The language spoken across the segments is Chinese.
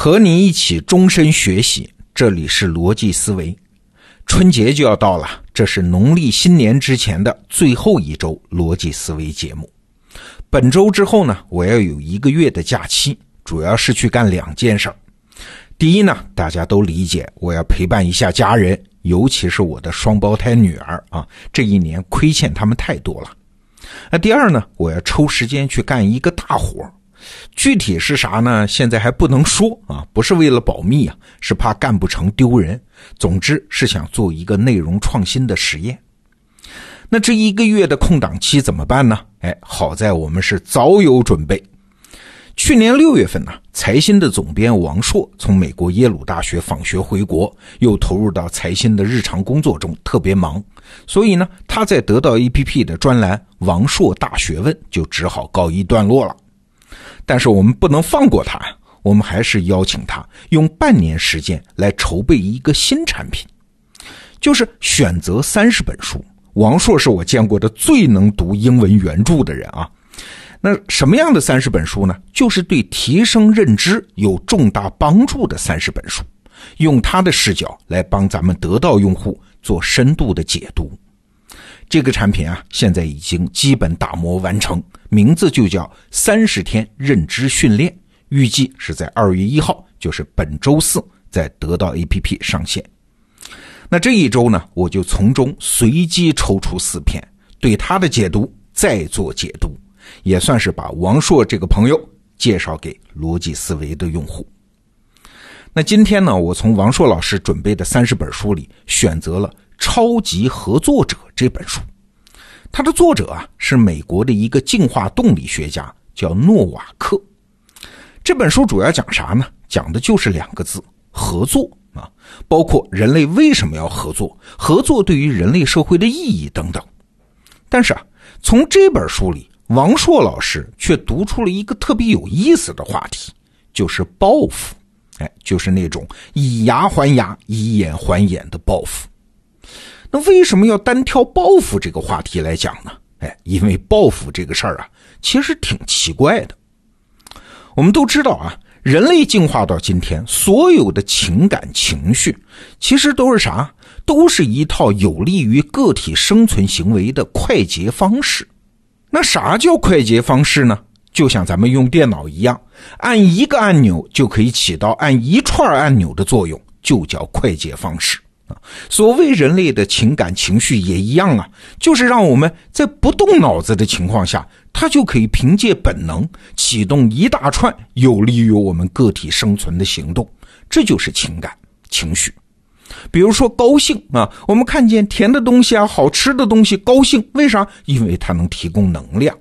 和你一起终身学习，这里是逻辑思维。春节就要到了，这是农历新年之前的最后一周逻辑思维节目。本周之后呢，我要有一个月的假期，主要是去干两件事儿。第一呢，大家都理解，我要陪伴一下家人，尤其是我的双胞胎女儿啊，这一年亏欠他们太多了。那第二呢，我要抽时间去干一个大活儿。具体是啥呢？现在还不能说啊，不是为了保密啊，是怕干不成丢人。总之是想做一个内容创新的实验。那这一个月的空档期怎么办呢？哎，好在我们是早有准备。去年六月份呢，财新的总编王硕从美国耶鲁大学访学回国，又投入到财新的日常工作中，特别忙，所以呢，他在得到 APP 的专栏《王硕大学问》就只好告一段落了。但是我们不能放过他，我们还是邀请他用半年时间来筹备一个新产品，就是选择三十本书。王硕是我见过的最能读英文原著的人啊。那什么样的三十本书呢？就是对提升认知有重大帮助的三十本书，用他的视角来帮咱们得到用户做深度的解读。这个产品啊，现在已经基本打磨完成，名字就叫三十天认知训练，预计是在二月一号，就是本周四，在得到 APP 上线。那这一周呢，我就从中随机抽出四篇，对它的解读再做解读，也算是把王硕这个朋友介绍给逻辑思维的用户。那今天呢，我从王硕老师准备的三十本书里选择了。《超级合作者》这本书，它的作者啊是美国的一个进化动力学家，叫诺瓦克。这本书主要讲啥呢？讲的就是两个字：合作啊，包括人类为什么要合作，合作对于人类社会的意义等等。但是啊，从这本书里，王硕老师却读出了一个特别有意思的话题，就是报复。哎，就是那种以牙还牙、以眼还眼的报复。那为什么要单挑报复这个话题来讲呢？哎，因为报复这个事儿啊，其实挺奇怪的。我们都知道啊，人类进化到今天，所有的情感情绪，其实都是啥？都是一套有利于个体生存行为的快捷方式。那啥叫快捷方式呢？就像咱们用电脑一样，按一个按钮就可以起到按一串按钮的作用，就叫快捷方式。所谓人类的情感情绪也一样啊，就是让我们在不动脑子的情况下，它就可以凭借本能启动一大串有利于我们个体生存的行动，这就是情感情绪。比如说高兴啊，我们看见甜的东西啊，好吃的东西，高兴，为啥？因为它能提供能量。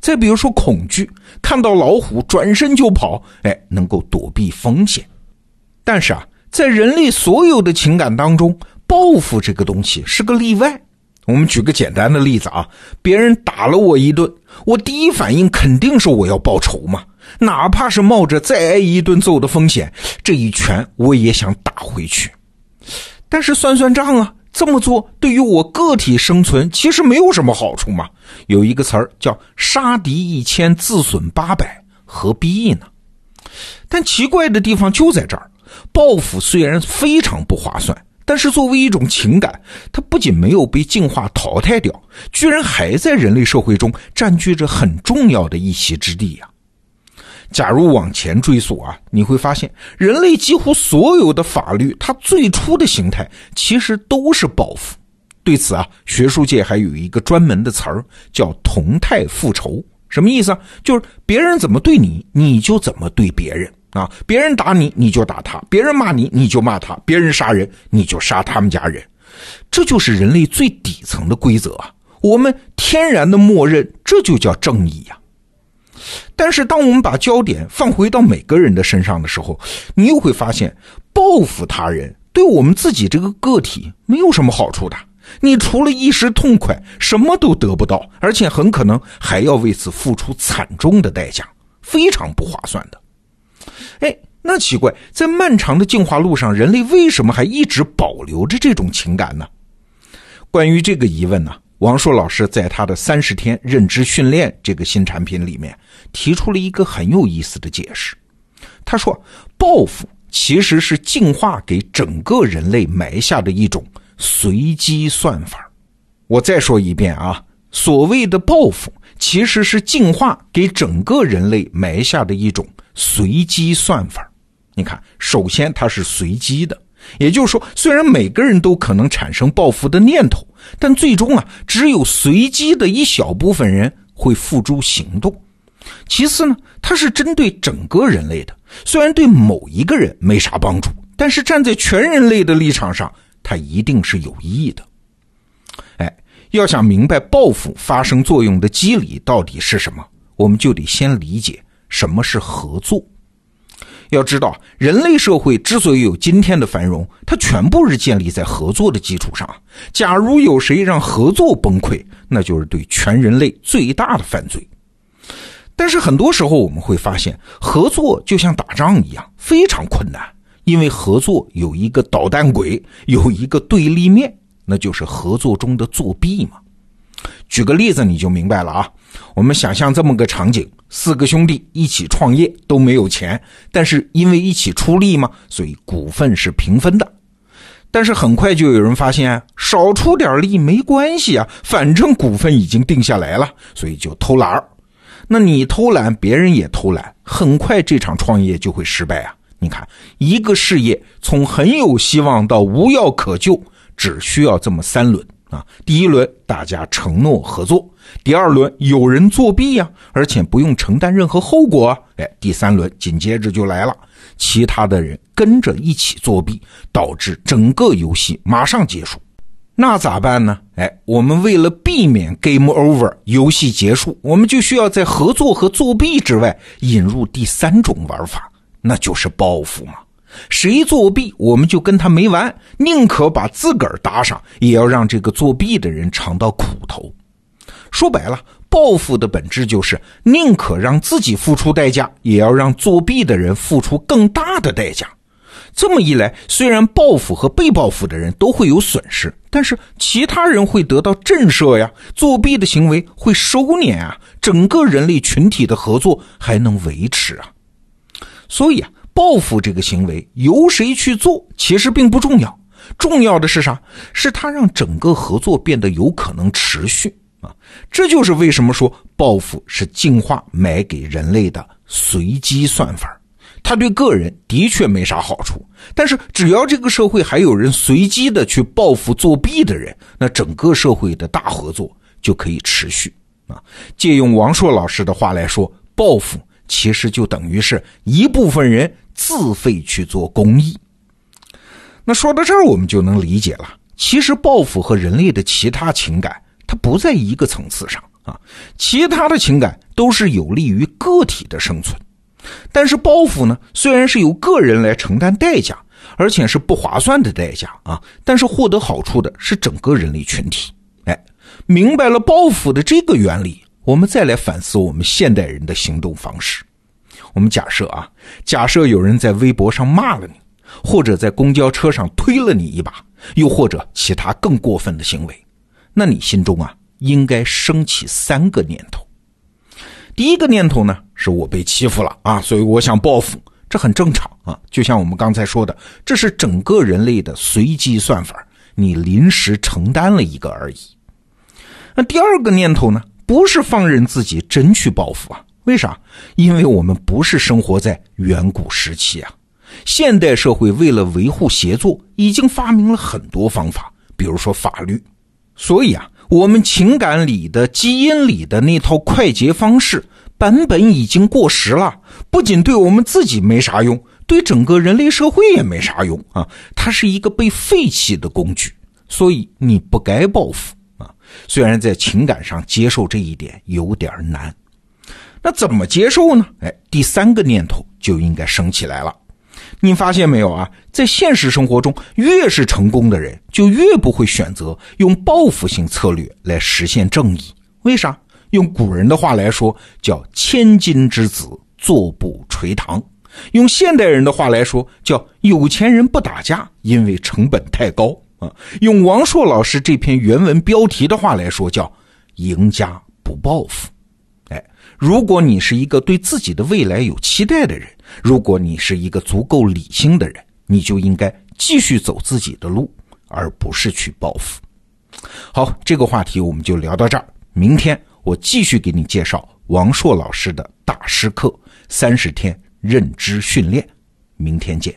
再比如说恐惧，看到老虎转身就跑，哎，能够躲避风险。但是啊。在人类所有的情感当中，报复这个东西是个例外。我们举个简单的例子啊，别人打了我一顿，我第一反应肯定是我要报仇嘛，哪怕是冒着再挨一顿揍的风险，这一拳我也想打回去。但是算算账啊，这么做对于我个体生存其实没有什么好处嘛。有一个词儿叫“杀敌一千，自损八百”，何必呢？但奇怪的地方就在这儿。报复虽然非常不划算，但是作为一种情感，它不仅没有被进化淘汰掉，居然还在人类社会中占据着很重要的一席之地呀。假如往前追溯啊，你会发现人类几乎所有的法律，它最初的形态其实都是报复。对此啊，学术界还有一个专门的词儿叫同态复仇，什么意思啊？就是别人怎么对你，你就怎么对别人。啊！别人打你，你就打他；别人骂你，你就骂他；别人杀人，你就杀他们家人。这就是人类最底层的规则啊！我们天然的默认，这就叫正义呀。但是，当我们把焦点放回到每个人的身上的时候，你又会发现，报复他人对我们自己这个个体没有什么好处的。你除了一时痛快，什么都得不到，而且很可能还要为此付出惨重的代价，非常不划算的。哎，那奇怪，在漫长的进化路上，人类为什么还一直保留着这种情感呢？关于这个疑问呢，王硕老师在他的三十天认知训练这个新产品里面提出了一个很有意思的解释。他说，报复其实是进化给整个人类埋下的一种随机算法。我再说一遍啊，所谓的报复其实是进化给整个人类埋下的一种随机算法。你看，首先它是随机的，也就是说，虽然每个人都可能产生报复的念头，但最终啊，只有随机的一小部分人会付诸行动。其次呢，它是针对整个人类的，虽然对某一个人没啥帮助，但是站在全人类的立场上，它一定是有意义的。哎，要想明白报复发生作用的机理到底是什么，我们就得先理解什么是合作。要知道，人类社会之所以有今天的繁荣，它全部是建立在合作的基础上。假如有谁让合作崩溃，那就是对全人类最大的犯罪。但是很多时候我们会发现，合作就像打仗一样，非常困难，因为合作有一个捣蛋鬼，有一个对立面，那就是合作中的作弊嘛。举个例子你就明白了啊。我们想象这么个场景：四个兄弟一起创业，都没有钱，但是因为一起出力嘛，所以股份是平分的。但是很快就有人发现，少出点力没关系啊，反正股份已经定下来了，所以就偷懒儿。那你偷懒，别人也偷懒，很快这场创业就会失败啊！你看，一个事业从很有希望到无药可救，只需要这么三轮。啊，第一轮大家承诺合作，第二轮有人作弊呀，而且不用承担任何后果啊，哎，第三轮紧接着就来了，其他的人跟着一起作弊，导致整个游戏马上结束，那咋办呢？哎，我们为了避免 game over 游戏结束，我们就需要在合作和作弊之外引入第三种玩法，那就是报复嘛。谁作弊，我们就跟他没完，宁可把自个儿搭上，也要让这个作弊的人尝到苦头。说白了，报复的本质就是宁可让自己付出代价，也要让作弊的人付出更大的代价。这么一来，虽然报复和被报复的人都会有损失，但是其他人会得到震慑呀，作弊的行为会收敛啊，整个人类群体的合作还能维持啊。所以啊。报复这个行为由谁去做，其实并不重要，重要的是啥？是它让整个合作变得有可能持续啊！这就是为什么说报复是进化买给人类的随机算法。它对个人的确没啥好处，但是只要这个社会还有人随机的去报复作弊的人，那整个社会的大合作就可以持续啊！借用王朔老师的话来说，报复其实就等于是一部分人。自费去做公益，那说到这儿，我们就能理解了。其实报复和人类的其他情感，它不在一个层次上啊。其他的情感都是有利于个体的生存，但是报复呢，虽然是由个人来承担代价，而且是不划算的代价啊，但是获得好处的是整个人类群体。哎，明白了报复的这个原理，我们再来反思我们现代人的行动方式。我们假设啊，假设有人在微博上骂了你，或者在公交车上推了你一把，又或者其他更过分的行为，那你心中啊应该升起三个念头。第一个念头呢，是我被欺负了啊，所以我想报复，这很正常啊。就像我们刚才说的，这是整个人类的随机算法，你临时承担了一个而已。那第二个念头呢，不是放任自己真去报复啊。为啥？因为我们不是生活在远古时期啊！现代社会为了维护协作，已经发明了很多方法，比如说法律。所以啊，我们情感里的、基因里的那套快捷方式版本已经过时了。不仅对我们自己没啥用，对整个人类社会也没啥用啊！它是一个被废弃的工具。所以你不该报复啊！虽然在情感上接受这一点有点难。那怎么接受呢？哎，第三个念头就应该升起来了。你发现没有啊？在现实生活中，越是成功的人，就越不会选择用报复性策略来实现正义。为啥？用古人的话来说，叫“千金之子，坐不垂堂”；用现代人的话来说，叫“有钱人不打架，因为成本太高”。啊，用王朔老师这篇原文标题的话来说，叫“赢家不报复”。如果你是一个对自己的未来有期待的人，如果你是一个足够理性的人，你就应该继续走自己的路，而不是去报复。好，这个话题我们就聊到这儿。明天我继续给你介绍王硕老师的大师课——三十天认知训练。明天见。